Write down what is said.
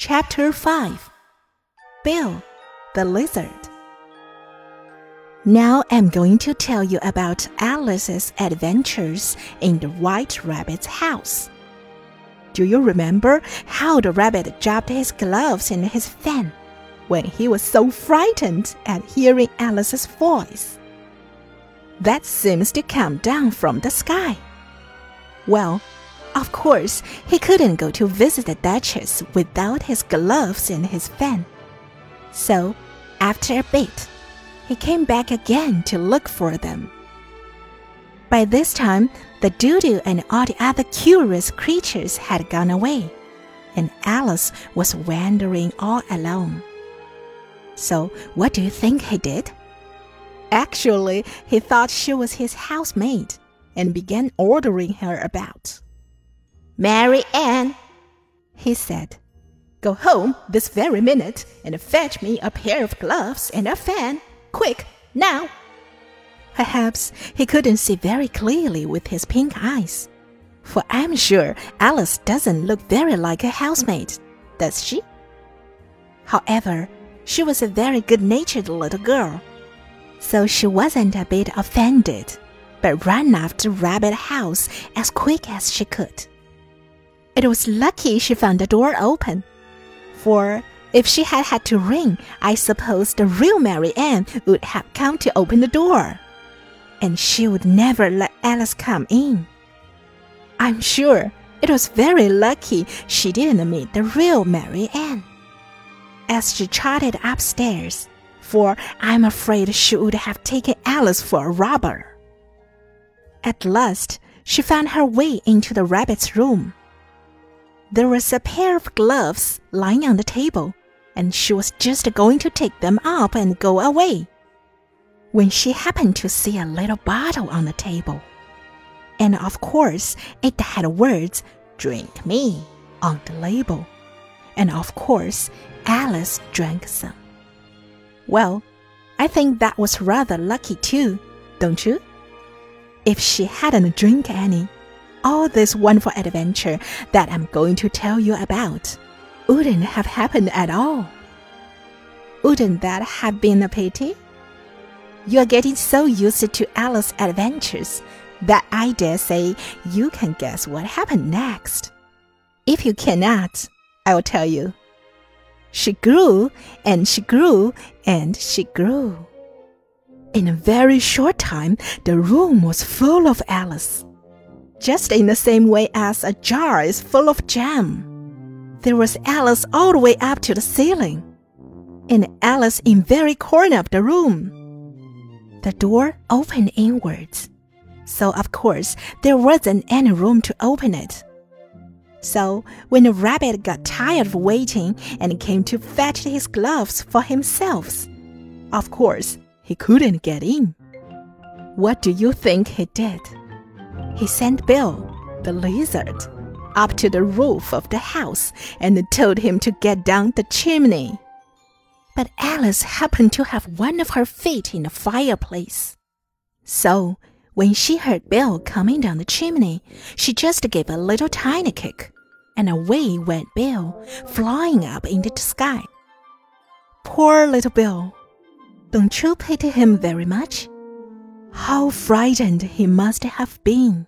Chapter 5 Bill the Lizard. Now I'm going to tell you about Alice's adventures in the White Rabbit's house. Do you remember how the rabbit dropped his gloves and his fan when he was so frightened at hearing Alice's voice? That seems to come down from the sky. Well, of course, he couldn't go to visit the Duchess without his gloves and his fan. So, after a bit, he came back again to look for them. By this time, the dodo and all the other curious creatures had gone away, and Alice was wandering all alone. So, what do you think he did? Actually, he thought she was his housemaid and began ordering her about. Mary Ann, he said, go home this very minute and fetch me a pair of gloves and a fan. Quick, now. Perhaps he couldn't see very clearly with his pink eyes. For I'm sure Alice doesn't look very like a housemaid, does she? However, she was a very good natured little girl, so she wasn't a bit offended, but ran after Rabbit House as quick as she could. It was lucky she found the door open, for if she had had to ring, I suppose the real Mary Ann would have come to open the door. And she would never let Alice come in. I'm sure it was very lucky she didn't meet the real Mary Ann. As she trotted upstairs, for I'm afraid she would have taken Alice for a robber. At last, she found her way into the rabbit's room. There was a pair of gloves lying on the table, and she was just going to take them up and go away when she happened to see a little bottle on the table. And of course, it had words, Drink me, on the label. And of course, Alice drank some. Well, I think that was rather lucky too, don't you? If she hadn't drank any, all this wonderful adventure that I'm going to tell you about wouldn't have happened at all. Wouldn't that have been a pity? You're getting so used to Alice's adventures that I dare say you can guess what happened next. If you cannot, I will tell you. She grew and she grew and she grew. In a very short time, the room was full of Alice just in the same way as a jar is full of jam. There was Alice all the way up to the ceiling, and Alice in very corner of the room. The door opened inwards, so of course there wasn't any room to open it. So when the rabbit got tired of waiting and came to fetch his gloves for himself, of course he couldn't get in. What do you think he did? He sent Bill, the lizard, up to the roof of the house and told him to get down the chimney. But Alice happened to have one of her feet in the fireplace. So, when she heard Bill coming down the chimney, she just gave a little tiny kick, and away went Bill, flying up into the sky. Poor little Bill! Don't you pity him very much? How frightened he must have been!